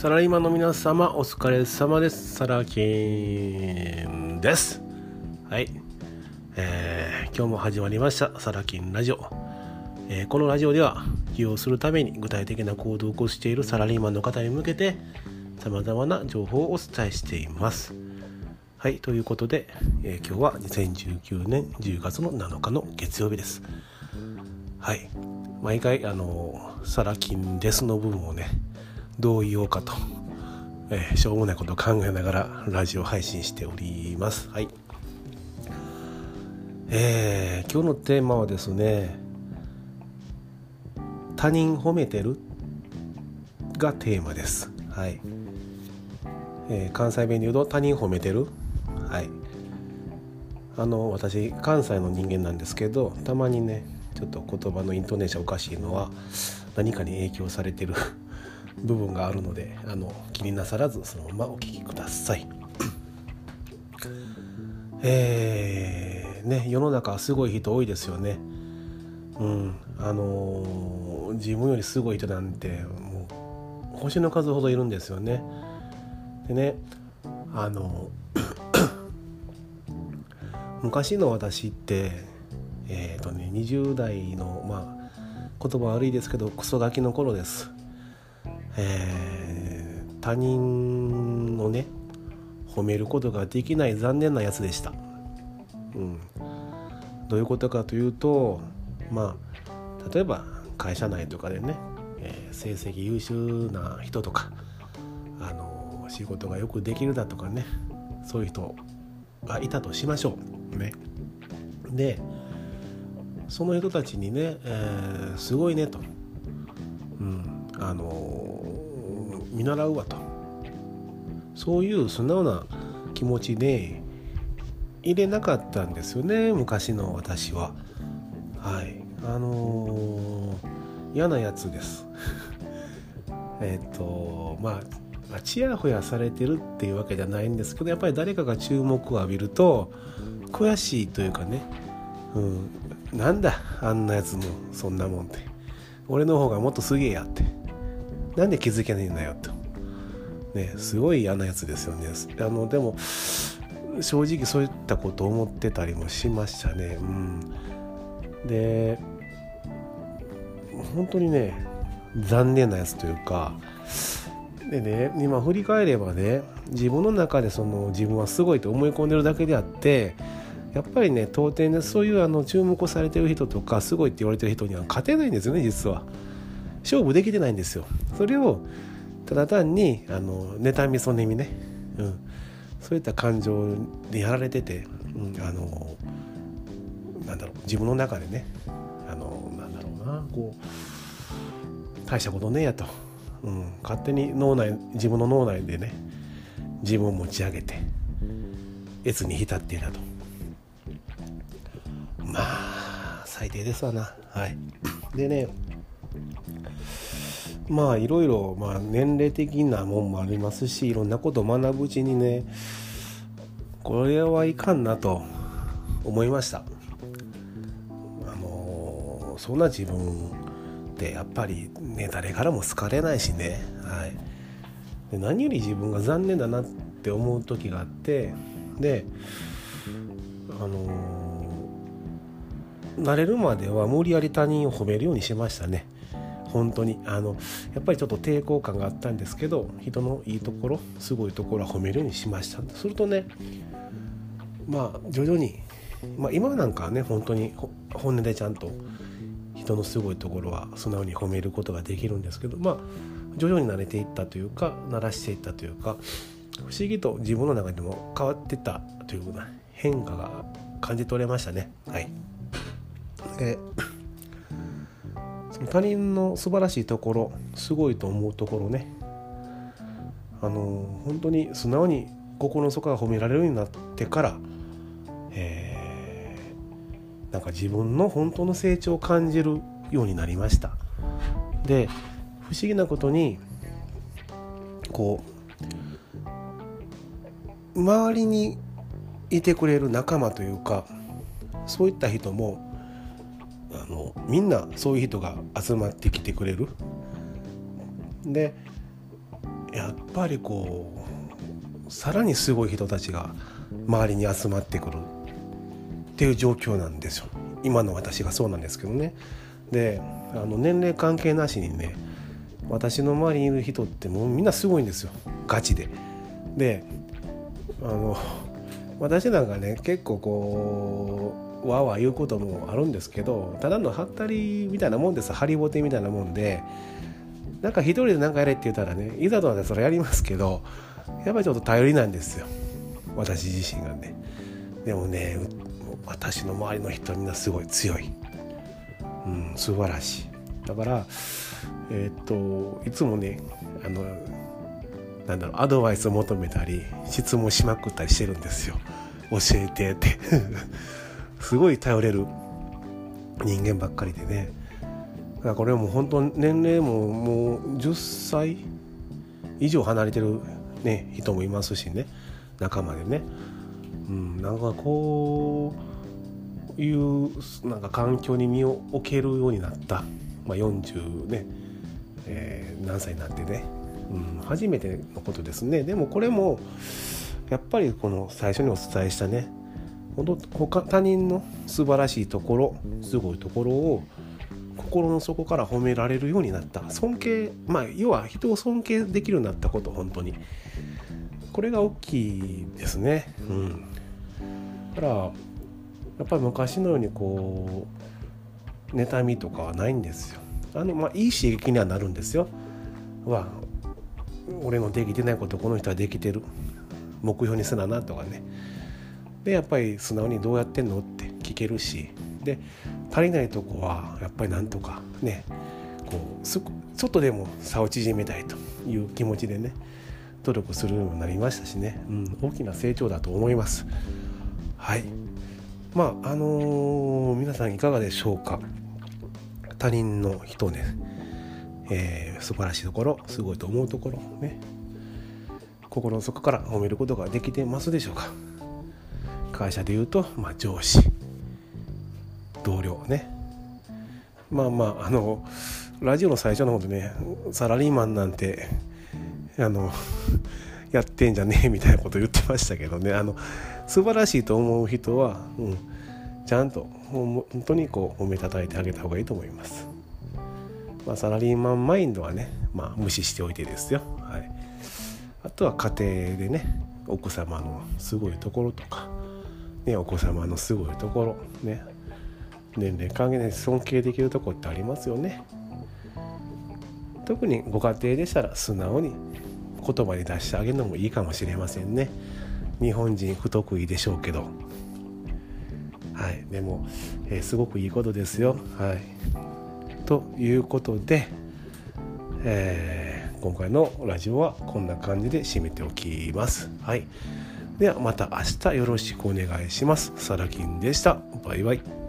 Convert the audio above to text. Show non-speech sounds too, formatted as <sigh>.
サラリーマンの皆様お疲れ様です。サラキンです。はい、えー、今日も始まりました。サラキンラジオ、えー、このラジオでは起用するために具体的な行動を起こしているサラリーマンの方に向けてさまざまな情報をお伝えしています。はい。ということで、えー、今日は2019年10月の7日の月曜日です。はい。毎回あのサラキンですの部分をねどう言おうかと、えー、しょうもないことを考えながらラジオ配信しております。はい。えー、今日のテーマはですね、他人褒めてる？がテーマです。はい。えー、関西弁で言うと他人褒めてる？はい。あの、私、関西の人間なんですけど、たまにね、ちょっと言葉のイントネーションおかしいのは何かに影響されてる部分があるのであの気になさらずそのままお聞きください。<coughs> えー、ね世の中すごい人多いですよね。うん、あのー、自分よりすごい人なんてもう星の数ほどいるんですよね。でねあの <coughs> 昔の私ってえっ、ー、とね20代のまあ言葉悪いですけどクソガキの頃です。えー、他人をね褒めることができない残念なやつでした。うん、どういうことかというとまあ例えば会社内とかでね、えー、成績優秀な人とかあの仕事がよくできるだとかねそういう人がいたとしましょう。ね、でその人たちにね、えー、すごいねと、うん、の見習うわと。そういう素直な気持ちで入れなかったんですよね昔の私は。はい。あのー、嫌なやつです。<laughs> えっとまあちやほやされてるっていうわけじゃないんですけどやっぱり誰かが注目を浴びると悔しいというかね、うん、なんだあんなやつもそんなもんって。俺の方がもっとすげえやって。なんで気づけないんだよと。ね、すごい嫌なやつですよね。あのでも正直そういったこと思ってたりもしましたね。うん、で本当にね残念なやつというかでね今振り返ればね自分の中でその自分はすごいと思い込んでるだけであってやっぱりね当店でそういうあの注目されてる人とかすごいって言われてる人には勝てないんですよね実は。勝負できてないんですよ。それをただ単にあの妬みそねみね、うん、そういった感情でやられてて、うん、あのなんだろう自分の中でねあのなんだろうなこう大したことねえやと、うん、勝手に脳内自分の脳内でね自分を持ち上げて越に浸っていたと。まあ最低ですわな。はい。でねまあいろいろ、まあ、年齢的なもんもありますしいろんなことを学ぶうちにねこれはいかんなと思いました。あのそんな自分ってやっぱりね誰からも好かれないしね、はい、で何より自分が残念だなって思う時があってであの慣れるまでは無理やり他人を褒めるようにしましたね。本当に。あのやっぱりちょっと抵抗感があったんですけど人のいいところすごいところは褒めるようにしました。するとねまあ徐々に、まあ、今なんかはね本当に本音でちゃんと人のすごいところは素直に褒めることができるんですけどまあ徐々に慣れていったというか慣らしていったというか不思議と自分の中でも変わってたというような変化が感じ取れましたね。はい。え他人の素晴らしいところすごいと思うところね。あの本当に素直に心の底が褒められるようになってから、えー、なんか自分の本当の成長を感じるようになりました。で不思議なことにこう周りにいてくれる仲間というかそういった人もみんなそういう人が集まってきてくれる。で、やっぱりこうさらにすごい人たちが周りに集まってくる。っていう状況なんですよ。今の私がそうなんですけどね。であの年齢関係なしにね私の周りにいる人ってもうみんなすごいんですよ。ガチで。であの私なんかね結構こうわわ言うこともあるんですけどただのハったりみたいなもんです。ハリボテみたいなもんで。なんか一人で何かやれって言ったらねいざとなったらそれやりますけどやっぱりちょっと頼りなんですよ。私自身がね。でもね私の周りの人みんなすごい強い。うん素晴らしい。だからえー、っといつもねあのなんだろうアドバイスを求めたり質問しまくったりしてるんですよ。教えてって。すごい頼れる人間ばっかりでね。だからこれはもう本当年齢ももう10歳以上離れてる、ね、人もいますしね。仲間でね、うん、なんかこういうなんか環境に身を置けるようになった、まあ、40ね、えー、何歳になってね、うん、初めてのことですね。でもこれもやっぱりこの最初にお伝えしたね他他人の素晴らしいところすごいところを心の底から褒められるようになった。尊敬まあ要は人を尊敬できるようになったこと本当に。これが大きいですね。うん。だからやっぱり昔のようにこう妬みとかはないんですよ。あのまあいい刺激にはなるんですよ。わ俺のできてないことこの人はできてる。目標にすななとかね。でやっぱり素直にどうやってんのって聞けるしで足りないとこはやっぱりなんとかねこうちょっとでも差を縮めたいという気持ちでね努力するようになりましたしね、うん、大きな成長だと思います。はい。まああのー、皆さんいかがでしょうか。他人の人ね、えー、素晴らしいところすごいと思うところね。心の底から褒めることができてますでしょうか。会社でいうと、まあ、上司同僚ね。まあまああのラジオの最初の方でねサラリーマンなんてあのやってんじゃねえみたいなこと言ってましたけどね。あの素晴らしいと思う人は、うん、ちゃんと本当にこう褒めたたいてあげた方がいいと思います、まあ、サラリーマンマインドはね、まあ、無視しておいてですよ、はい、あとは家庭でね奥様のすごいところとか、ね、お子様のすごいところね。年齢関係ない尊敬できるとこってありますよね。特にご家庭でしたら素直に言葉に出してあげるのもいいかもしれませんね。日本人不得意でしょうけど。はい。でも、えー、すごくいいことですよ。はい。ということで、えー、今回のラジオはこんな感じで締めておきます。はい。ではまた明日よろしくお願いします。サラキンでした。バイバイ。